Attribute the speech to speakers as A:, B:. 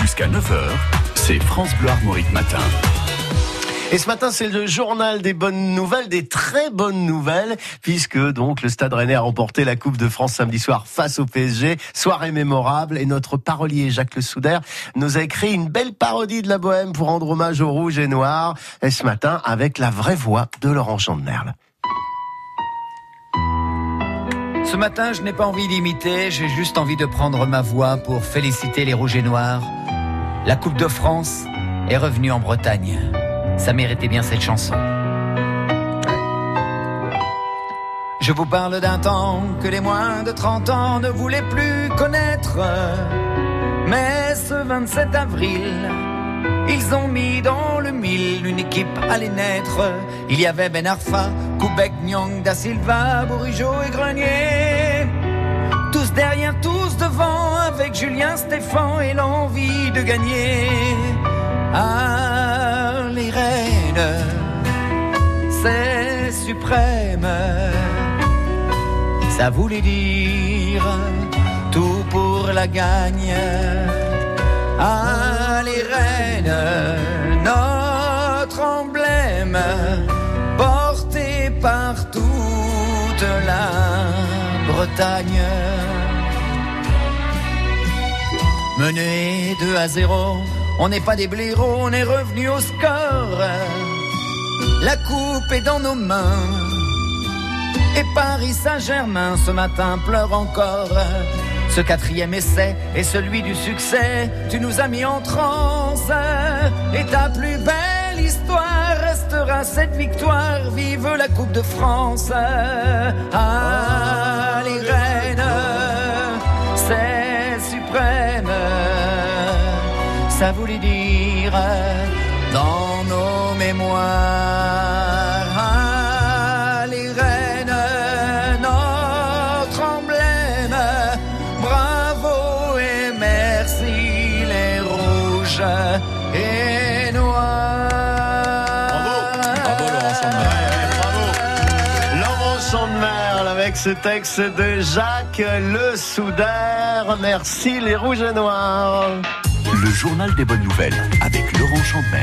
A: Jusqu'à 9h, c'est France Bleu Armorique Matin.
B: Et ce matin, c'est le journal des bonnes nouvelles, des très bonnes nouvelles, puisque donc le Stade Rennais a remporté la Coupe de France samedi soir face au PSG. Soirée mémorable et notre parolier Jacques Le Souder nous a écrit une belle parodie de la Bohème pour rendre hommage au rouge et noir. Et ce matin, avec la vraie voix de Laurent Chandemerle.
C: Ce matin, je n'ai pas envie d'imiter, j'ai juste envie de prendre ma voix pour féliciter les Rouges et Noirs. La Coupe de France est revenue en Bretagne. Ça méritait bien cette chanson. Je vous parle d'un temps que les moins de 30 ans ne voulaient plus connaître. Mais ce 27 avril, ils ont mis dans une équipe allait naître. Il y avait Ben Arfa, Koubek, Nyang, Da Silva, Bourigeau et Grenier. Tous derrière, tous devant, avec Julien Stéphan et l'envie de gagner. Ah, les reines, c'est suprême. Ça voulait dire tout pour la gagne. Ah, les reines, par toute la Bretagne. Mené 2 à 0, on n'est pas des blaireaux, on est revenu au score. La coupe est dans nos mains. Et Paris Saint-Germain ce matin pleure encore. Ce quatrième essai est celui du succès. Tu nous as mis en transe. Et ta plus belle histoire restera cette victoire. Vive la Coupe de France. Ah, les reines, c'est suprême. Ça voulait dire dans nos mémoires. Ah, les reines, notre emblème. Bravo et merci les rouges et
B: avec ce texte de Jacques Le Souder. Merci les rouges et noirs.
A: Le journal des bonnes nouvelles avec Laurent Chandemerle.